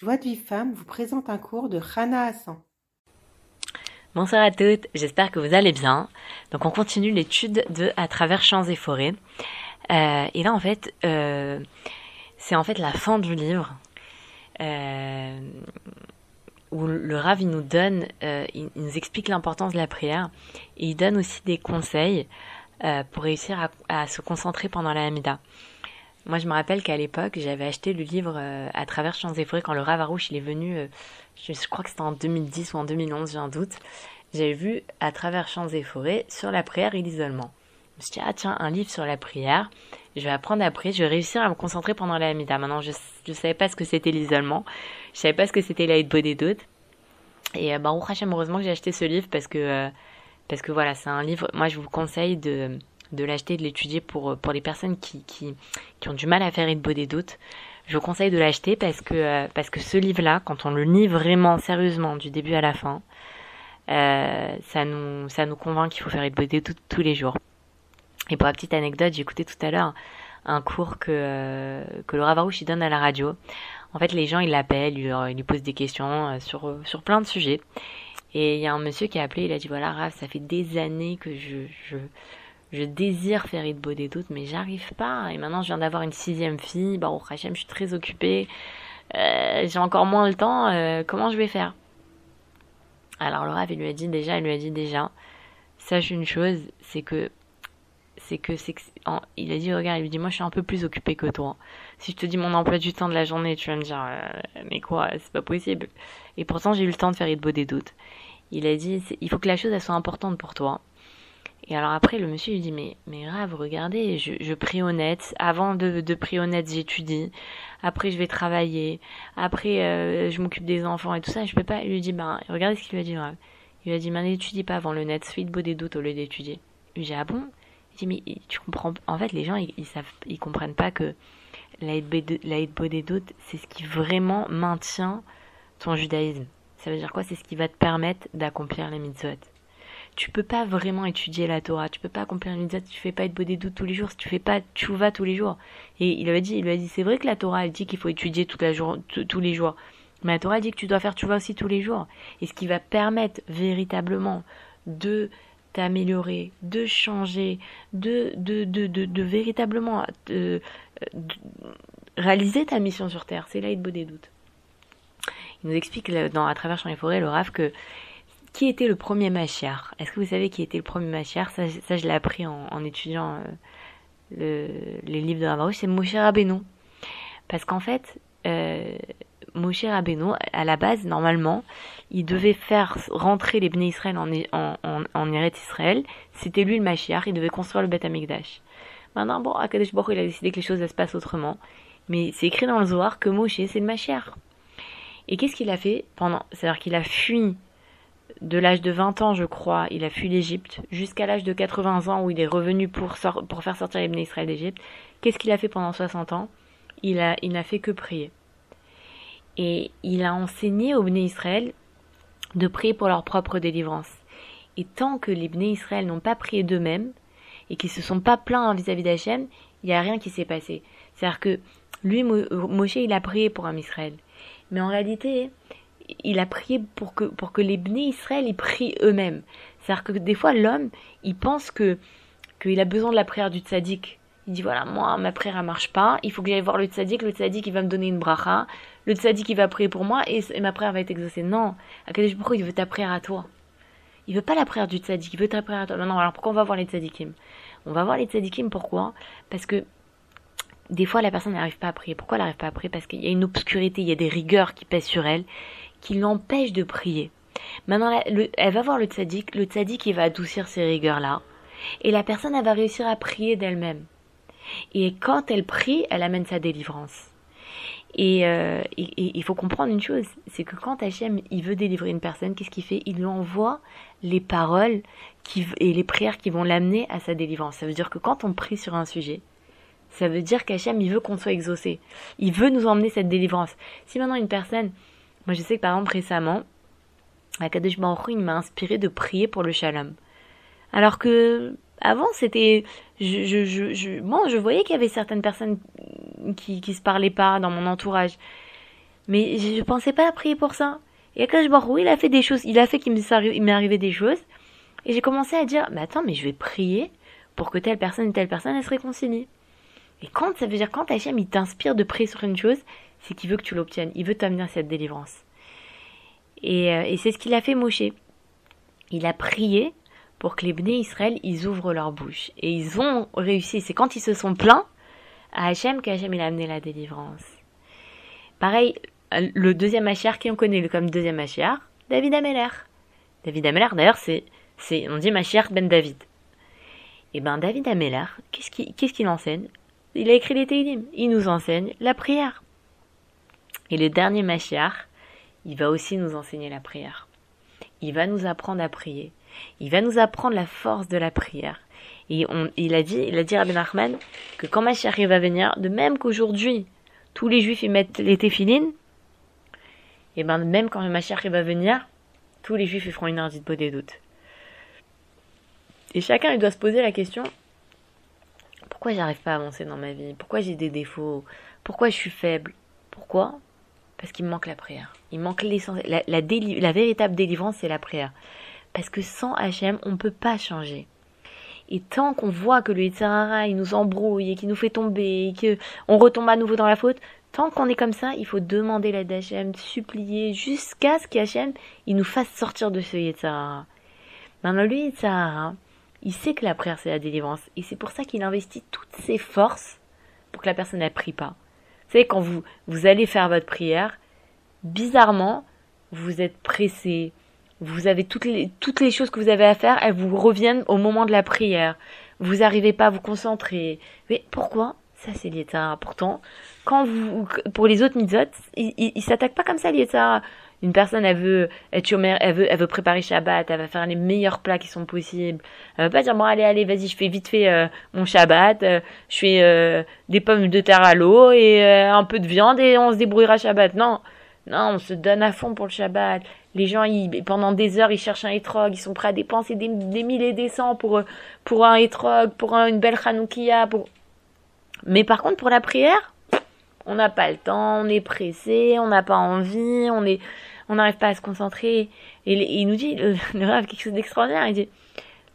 Joie de vie femme vous présente un cours de Rana Hassan. Bonsoir à toutes, j'espère que vous allez bien. Donc on continue l'étude de À travers champs et forêts. Euh, et là en fait, euh, c'est en fait la fin du livre euh, où le Rav nous donne, il, nous explique l'importance de la prière et il donne aussi des conseils pour réussir à, se concentrer pendant la Hamida. Moi, je me rappelle qu'à l'époque, j'avais acheté le livre euh, à travers Champs et Forêts quand le Ravarouche est venu. Euh, je, crois que c'était en 2010 ou en 2011, j'ai un doute. J'avais vu à travers Champs et Forêts sur la prière et l'isolement. Je me suis dit ah tiens un livre sur la prière. Je vais apprendre après. Je vais réussir à me concentrer pendant la Hamida. Maintenant, je ne savais pas ce que c'était l'isolement. Je savais pas ce que c'était l'aide doutes. Et euh, bah, heureusement que j'ai acheté ce livre parce que euh, parce que voilà, c'est un livre. Moi, je vous conseille de de l'acheter, de l'étudier pour, pour les personnes qui, qui, qui ont du mal à faire une des doutes. Je vous conseille de l'acheter parce que, euh, parce que ce livre-là, quand on le lit vraiment sérieusement du début à la fin, euh, ça nous, ça nous convainc qu'il faut faire une des doutes tous les jours. Et pour la petite anecdote, écouté tout à l'heure un cours que, euh, que Laura Varouche donne à la radio. En fait, les gens, ils l'appellent, ils, lui posent des questions sur, sur plein de sujets. Et il y a un monsieur qui a appelé, il a dit voilà, Raph, ça fait des années que je, je, je désire faire beau des doutes, mais j'arrive pas. Et maintenant, je viens d'avoir une sixième fille. Bah, au Hachem, je suis très occupée. Euh, j'ai encore moins le temps. Euh, comment je vais faire? Alors, Laura, il lui a dit déjà, il lui a dit déjà, sache une chose, c'est que c'est que c'est il a dit regarde il lui dit moi je suis un peu plus occupée que toi si je te dis mon emploi du temps de la journée tu vas me dire euh, mais quoi c'est pas possible et pourtant j'ai eu le temps de faire beau des doutes il a dit il faut que la chose elle soit importante pour toi et alors après, le monsieur lui dit, mais, mais grave, regardez, je, je prie honnête. Avant de, de prier honnête, j'étudie. Après, je vais travailler. Après, euh, je m'occupe des enfants et tout ça. Je peux pas. Il lui dit, ben, regardez ce qu'il lui a dit, grave. Il lui a dit, mais n'étudie pas avant le net. Fais de beau des doutes au lieu d'étudier. Il lui dit, ah bon? Il dit, mais tu comprends. En fait, les gens, ils, ils savent, ils comprennent pas que l'aide beau des doutes, c'est ce qui vraiment maintient ton judaïsme. Ça veut dire quoi? C'est ce qui va te permettre d'accomplir les mitzvot tu peux pas vraiment étudier la Torah, tu peux pas accomplir une mitzvah si tu fais pas être doutes tous les jours, si tu fais pas tchouva tous les jours. Et il avait dit, il lui a dit, c'est vrai que la Torah elle dit qu'il faut étudier tous les jours, mais la Torah dit que tu dois faire tchouva aussi tous les jours. Et ce qui va permettre véritablement de t'améliorer, de changer, de de de de, véritablement de, réaliser ta mission sur terre, c'est là des doutes. Il nous explique dans à travers Champs et Forêts le Rav que qui était le premier Machiar Est-ce que vous savez qui était le premier Machiar ça, je l'ai appris en, étudiant euh, le, les livres de Ravarouche. C'est Moshe Rabbeinu. Parce qu'en fait, euh, Moshe Rabbeinu, à la base, normalement, il devait faire rentrer les Bnei Israël en, en Israël. C'était lui le Machiar. Il devait construire le Beth Amikdash. Maintenant, bon, Akadosh Baruch il a décidé que les choses se passent autrement. Mais c'est écrit dans le Zohar que Moshe, c'est le Machiar. Et qu'est-ce qu'il a fait pendant C'est-à-dire qu'il a fui de l'âge de 20 ans, je crois, il a fui l'Égypte, jusqu'à l'âge de 80 ans où il est revenu pour, pour faire sortir les Israël d'Égypte. Qu'est-ce qu'il a fait pendant 60 ans? Il a, il n'a fait que prier. Et il a enseigné aux Bnei Israël de prier pour leur propre délivrance. Et tant que les Bnei Israël n'ont pas prié d'eux-mêmes et qu'ils se sont pas plaints vis-à-vis d'Hachem, il n'y a rien qui s'est passé. C'est-à-dire que lui, Moshe, il a prié pour un Israël. Mais en réalité, il a prié pour que, pour que les Bnei Israël ils prient eux-mêmes. C'est-à-dire que des fois, l'homme, il pense que qu'il a besoin de la prière du tzaddik. Il dit voilà, moi, ma prière, elle marche pas. Il faut que j'aille voir le tzaddik. Le tzaddik, il va me donner une bracha. Le tzaddik, il va prier pour moi et, ma prière va être exaucée. Non. Akadosh pourquoi il veut ta prière à toi. Il veut pas la prière du tzaddik. Il veut ta prière à toi. Non, non, alors pourquoi on va voir les tzaddikim On va voir les tzaddikim, pourquoi? Parce que des fois, la personne n'arrive pas à prier. Pourquoi elle n'arrive pas à prier? Parce qu'il y a une obscurité, il y a des rigueurs qui pèsent sur elle qui l'empêche de prier. Maintenant, elle va voir le tzaddik, le tzaddik il va adoucir ces rigueurs-là, et la personne elle va réussir à prier d'elle-même. Et quand elle prie, elle amène sa délivrance. Et euh, il faut comprendre une chose, c'est que quand Hachem il veut délivrer une personne, qu'est-ce qu'il fait? Il lui envoie les paroles et les prières qui vont l'amener à sa délivrance. Ça veut dire que quand on prie sur un sujet, ça veut dire qu'Hachem il veut qu'on soit exaucé. Il veut nous emmener cette délivrance. Si maintenant une personne moi, je sais que par exemple, récemment, Akadosh Baruch il m'a inspiré de prier pour le shalom. Alors que avant, c'était, je, bon, je voyais qu'il y avait certaines personnes qui, qui se parlaient pas dans mon entourage. Mais je, je pensais pas à prier pour ça. Et Akash Baruch il a fait des choses, il a fait qu'il m'est arrivé des choses. Et j'ai commencé à dire, mais attends, mais je vais prier pour que telle personne et telle personne, se réconcilient. Et quand, ça veut dire, quand Hachem, il t'inspire de prier sur une chose, c'est qu'il veut que tu l'obtiennes. Il veut t'amener à cette délivrance. Et, euh, c'est ce qu'il a fait Moshe. Il a prié pour que les Bnei Israël, ils ouvrent leur bouche. Et ils ont réussi. C'est quand ils se sont plaints à Hachem qu'Hachem, il a amené la délivrance. Pareil, le deuxième Machiar, qui on connaît comme deuxième Machiar David Ameller. David Ameller, d'ailleurs, c'est, c'est, on dit Machiar ben David. Et eh ben, David Ameller, qu'est-ce qu'il, qu'est-ce qu'il enseigne? Il a écrit les Teilim. Il nous enseigne la prière. Et le dernier Machiar, il va aussi nous enseigner la prière. Il va nous apprendre à prier. Il va nous apprendre la force de la prière. Et il a dit, il a dit à Ben Ahmed que quand Machiar va venir, de même qu'aujourd'hui, tous les juifs y mettent les téfilines, et ben même quand le Mashiach va venir, tous les juifs ils feront une heure de des doutes. Et chacun il doit se poser la question pourquoi j'arrive pas à avancer dans ma vie? Pourquoi j'ai des défauts? Pourquoi je suis faible? Pourquoi? Parce qu'il manque la prière. Il manque. La, véritable délivrance, c'est la prière. Parce que sans HM, on ne peut pas changer. Et tant qu'on voit que le Yitzhara, il nous embrouille et qu'il nous fait tomber et qu'on retombe à nouveau dans la faute, Tant qu'on est comme ça, il faut demander l'aide d'Hachem, supplier, jusqu'à ce qu'Hachem, il nous fasse sortir de ce Yetzahara. Maintenant, lui, Yetzahara, il sait que la prière, c'est la délivrance. Et c'est pour ça qu'il investit toutes ses forces pour que la personne ne prie pas. Savez, quand vous, vous allez faire votre prière, bizarrement, vous êtes pressé, vous avez toutes les, toutes les choses que vous avez à faire, elles vous reviennent au moment de la prière. Vous n'arrivez pas à vous concentrer. Mais pourquoi? Ça, c'est l'Yetzahara. Pourtant, quand vous, pour les autres mitzvot, ils, ils, s'attaquent pas comme ça, ça. Une personne, elle veut être elle veut, elle veut préparer Shabbat, elle va faire les meilleurs plats qui sont possibles. Elle va pas dire, bon, allez, allez, vas-y, je fais vite fait euh, mon Shabbat, euh, je fais euh, des pommes de terre à l'eau et un peu de viande et on se débrouillera Shabbat. Non, non, on se donne à fond pour le Shabbat. Les gens, ils, pendant des heures, ils cherchent un étrog, ils sont prêts à dépenser des, des milliers et des cents pour, pour un étrog, pour une belle Hanoukia, pour... Mais par contre, pour la prière, on n'a pas le temps, on est pressé, on n'a pas envie, on est, on n'arrive pas à se concentrer. Et, il nous dit, le, rêve, quelque chose d'extraordinaire, il dit,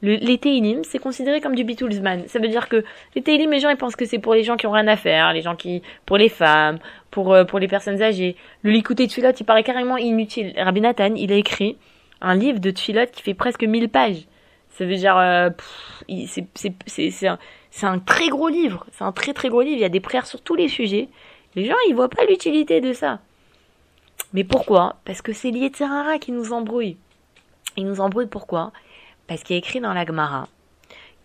le, les Teilim, c'est considéré comme du Beatlesman. Ça veut dire que les Teilim, les gens, ils pensent que c'est pour les gens qui ont rien à faire, les gens qui, pour les femmes, pour, euh, pour les personnes âgées. Le Likuté Tfilot, il paraît carrément inutile. Rabbi Nathan, il a écrit un livre de Tfilot qui fait presque 1000 pages. Ça veut dire, euh, c'est, un, c'est un très gros livre. C'est un très très gros livre. Il y a des prières sur tous les sujets. Les gens, ils voient pas l'utilité de ça. Mais pourquoi? Parce que c'est l'Yetzirara qui nous embrouille. Il nous embrouille pourquoi? Parce qu'il y a écrit dans la Gemara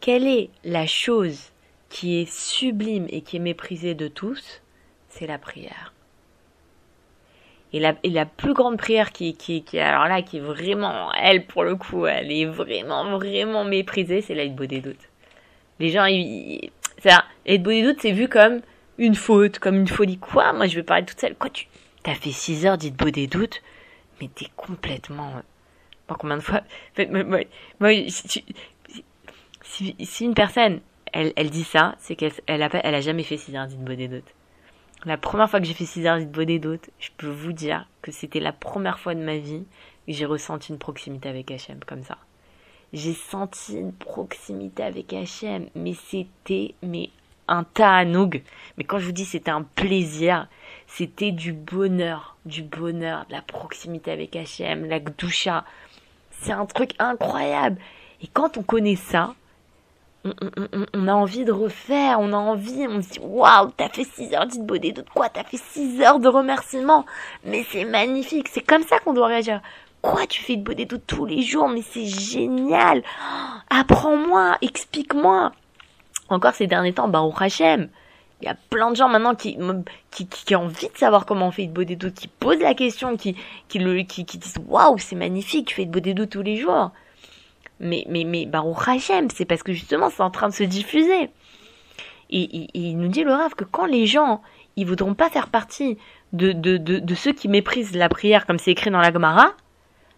quelle est la chose qui est sublime et qui est méprisée de tous? C'est la prière. Et la, plus grande prière qui, alors là, qui est vraiment, elle, pour le coup, elle est vraiment, vraiment méprisée, c'est la des doutes. Les gens, ils, ça, des doutes, c'est vu comme une faute, comme une folie. Quoi? Moi, je vais parler toute seule. Quoi, tu t'as fait 6 heures dites beau des doutes Mais t'es complètement... Pas combien de fois moi, moi, si, si, une personne, elle, elle dit ça, c'est qu'elle elle a, elle a jamais fait 6 heures dites beau des doutes. La première fois que j'ai fait 6 heures dites beau des doutes, je peux vous dire que c'était la première fois de ma vie que j'ai ressenti une proximité avec Hachem comme ça. J'ai senti une proximité avec Hachem, mais c'était mais un ta'anoug. Mais quand je vous dis c'était un plaisir, c'était du bonheur, du bonheur, de la proximité avec Hachem, la gdoucha. C'est un truc incroyable. Et quand on connaît ça, on, a envie de refaire, on a envie, on se dit waouh, t'as fait 6 heures de bonnet de quoi T'as fait 6 heures de remerciements, mais c'est magnifique, c'est comme ça qu'on doit réagir. Quoi, tu fais de bonnet tous les jours, mais c'est génial. Apprends-moi, explique-moi encore ces derniers temps, Baruch Hashem, il y a plein de gens maintenant qui, qui, qui, ont envie de savoir comment on fait de doutes, qui posent la question, qui, qui, le, qui, qui disent waouh, c'est magnifique, tu fais de doutes tous les jours. Mais, mais, mais Baruch Hashem, c'est parce que justement c'est en train de se diffuser. Et, il nous dit le rêve que quand les gens, ils voudront pas faire partie de, de, de, de ceux qui méprisent la prière comme c'est écrit dans la Gemara,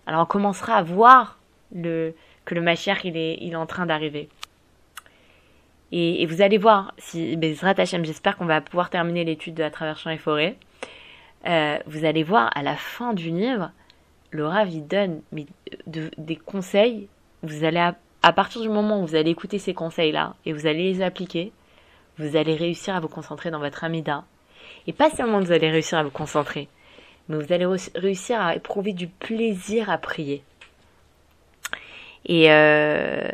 alors on commencera à voir le, que le Mashiach il est, il est en train d'arriver. Et, vous allez voir, si Bezrat Hashem, j'espère qu'on va pouvoir terminer l'étude à travers champs et forêts. euh, vous allez voir à la fin du livre, le Rav il donne de- des conseils. Vous allez à, partir du moment où vous allez écouter ces conseils-là et vous allez les appliquer, vous allez réussir à vous concentrer dans votre amida. Et pas seulement vous allez réussir à vous concentrer, mais vous allez réussir à éprouver du plaisir à prier. Et, euh,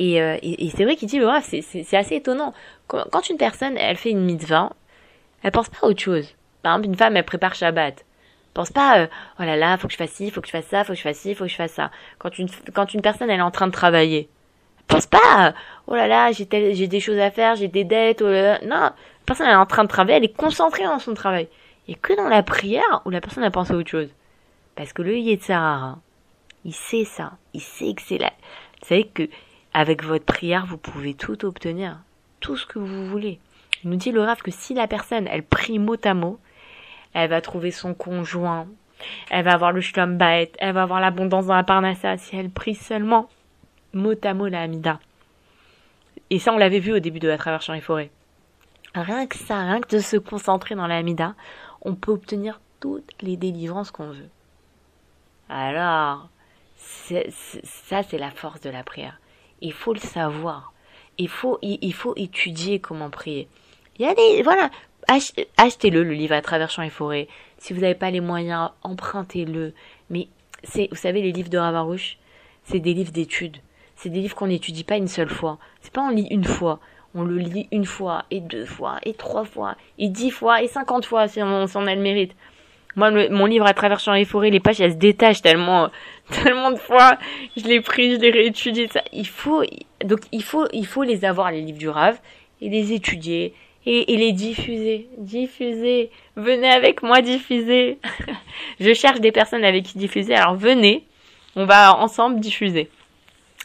et, euh, et, c'est vrai qu'il dit Rav, c'est- assez étonnant. Quand, une personne, elle fait une mitzvah, elle pense pas à autre chose. Par exemple, une femme, elle prépare Shabbat. Elle pense pas, euh, oh là là, faut que je fasse ci, faut que je fasse ça, faut que je fasse ci, faut que je fasse ça. Quand une, quand une personne, elle est en train de travailler, elle pense pas, euh, oh là là, j'ai des choses à faire, j'ai des dettes, oh. Non, la personne, elle est en train de travailler, elle est concentrée dans son travail. Et que dans la prière, où la personne, elle pense à autre chose. Parce que le Yetzirara, il sait ça. Il sait que c'est là. Vous savez que, avec votre prière, vous pouvez tout obtenir. Tout ce que vous voulez. Il nous dit le Rav que si la personne, elle prie mot à mot, elle va trouver son conjoint, elle va avoir le shlom baet, elle va avoir l'abondance dans la parnassa, si elle prie seulement mot à mot la Hamida. Et ça, on l'avait vu au début de la travers champs forêts. Rien que ça, rien que de se concentrer dans la Hamida, on peut obtenir toutes les délivrances qu'on veut. Alors, ça, c'est la force de la prière. Il faut le savoir. Il faut, il, faut étudier comment prier. Il y a des, voilà, ach- achetez-le, le livre à travers champs et forêts. Si vous n'avez pas les moyens, empruntez-le. Mais c'est, vous savez, les livres de Ravarouche, c'est des livres d'études. C'est des livres qu'on n'étudie pas une seule fois. C'est pas on lit une fois. On le lit une fois, et deux fois, et trois fois, et dix fois, et cinquante fois si on, si on a le mérite. Moi, mon livre à travers champs et forêts, les pages, elles se détachent tellement, tellement de fois. Je l'ai pris, je l'ai réétudié, ça. Il faut, donc, il faut, il faut les avoir, les livres du Rave, et les étudier, et, et les diffuser. Diffuser. Venez avec moi diffuser. je cherche des personnes avec qui diffuser, alors venez. On va ensemble diffuser.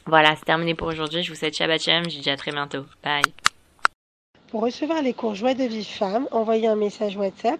Voilà, c'est terminé pour aujourd'hui. Je vous souhaite Shabbat Shalom. Je vous dis à très bientôt. Bye. Pour recevoir les cours Joie de vie femme, envoyez un message WhatsApp